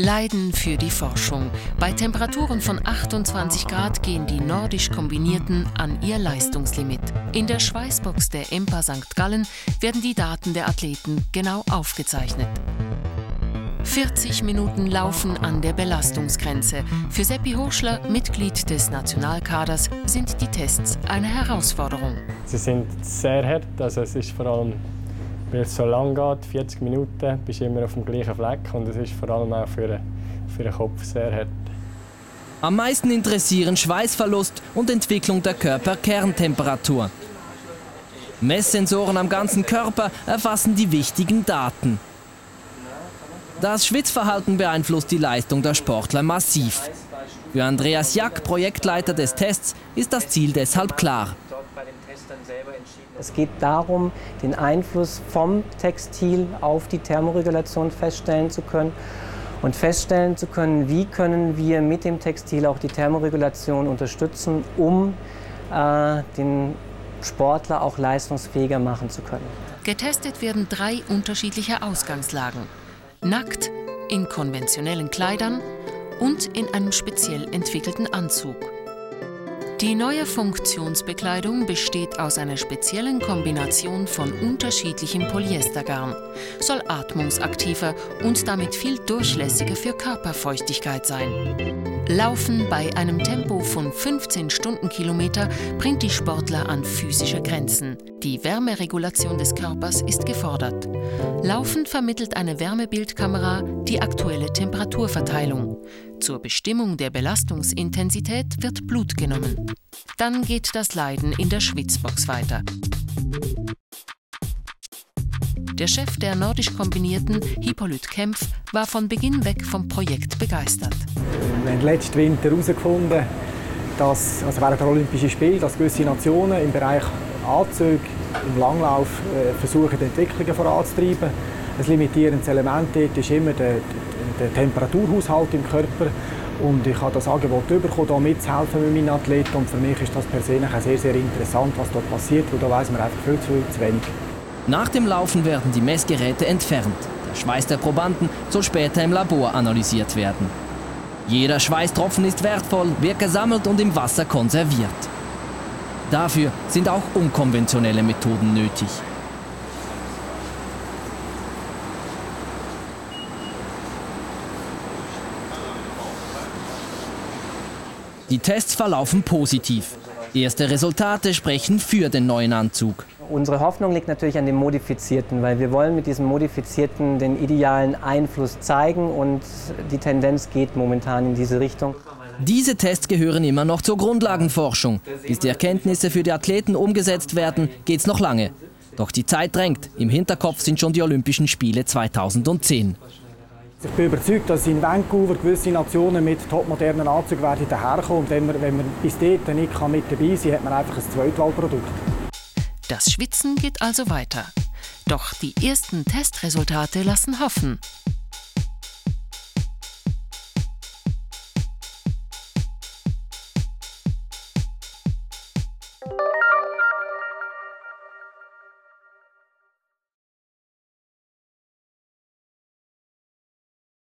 Leiden für die Forschung. Bei Temperaturen von 28 Grad gehen die nordisch Kombinierten an ihr Leistungslimit. In der Schweißbox der EMPA St. Gallen werden die Daten der Athleten genau aufgezeichnet. 40 Minuten Laufen an der Belastungsgrenze. Für Seppi Hochschler, Mitglied des Nationalkaders, sind die Tests eine Herausforderung. Sie sind sehr hart, also es ist vor allem weil es so lang geht, 40 Minuten, bist du immer auf dem gleichen Fleck und es ist vor allem auch für, für den Kopf sehr hart. Am meisten interessieren Schweißverlust und Entwicklung der Körperkerntemperatur. Messsensoren am ganzen Körper erfassen die wichtigen Daten. Das Schwitzverhalten beeinflusst die Leistung der Sportler massiv. Für Andreas Jack, Projektleiter des Tests, ist das Ziel deshalb klar. Es geht darum, den Einfluss vom Textil auf die Thermoregulation feststellen zu können und feststellen zu können, wie können wir mit dem Textil auch die Thermoregulation unterstützen, um äh, den Sportler auch leistungsfähiger machen zu können. Getestet werden drei unterschiedliche Ausgangslagen. Nackt, in konventionellen Kleidern und in einem speziell entwickelten Anzug. Die neue Funktionsbekleidung besteht aus einer speziellen Kombination von unterschiedlichem Polyestergarn, soll atmungsaktiver und damit viel durchlässiger für Körperfeuchtigkeit sein. Laufen bei einem Tempo von 15 Stundenkilometer bringt die Sportler an physische Grenzen. Die Wärmeregulation des Körpers ist gefordert. Laufen vermittelt eine Wärmebildkamera die aktuelle Temperaturverteilung. Zur Bestimmung der Belastungsintensität wird Blut genommen. Dann geht das Leiden in der Schwitzbox weiter. Der Chef der nordisch kombinierten Hippolyt Kempf war von Beginn weg vom Projekt begeistert. Wir haben letzten Winter herausgefunden, dass also während der Olympischen Spiele dass gewisse Nationen im Bereich Anzüge im Langlauf äh, versuchen, Entwicklungen voranzutreiben. Ein limitierendes Element dort ist immer der, der Temperaturhaushalt im Körper. Und ich habe das Angebot bekommen, hier mitzuhelfen mit meinen Athleten. Und für mich ist das persönlich sehr, sehr interessant, was dort passiert, weil da weiß man einfach viel zu, zu wenig. Nach dem Laufen werden die Messgeräte entfernt. Der Schweiß der Probanden soll später im Labor analysiert werden. Jeder Schweißtropfen ist wertvoll, wird gesammelt und im Wasser konserviert. Dafür sind auch unkonventionelle Methoden nötig. Die Tests verlaufen positiv. Erste Resultate sprechen für den neuen Anzug. Unsere Hoffnung liegt natürlich an dem Modifizierten, weil wir wollen mit diesem Modifizierten den idealen Einfluss zeigen und die Tendenz geht momentan in diese Richtung. Diese Tests gehören immer noch zur Grundlagenforschung. Bis die Erkenntnisse für die Athleten umgesetzt werden, geht es noch lange. Doch die Zeit drängt. Im Hinterkopf sind schon die Olympischen Spiele 2010. Ich bin überzeugt, dass in Vancouver gewisse Nationen mit topmodernen Anzügen werden daherkommen. Und wenn man, wenn man bis dahin nicht mit dabei sein kann, hat man einfach ein Zweitwahlprodukt. Das Schwitzen geht also weiter. Doch die ersten Testresultate lassen hoffen.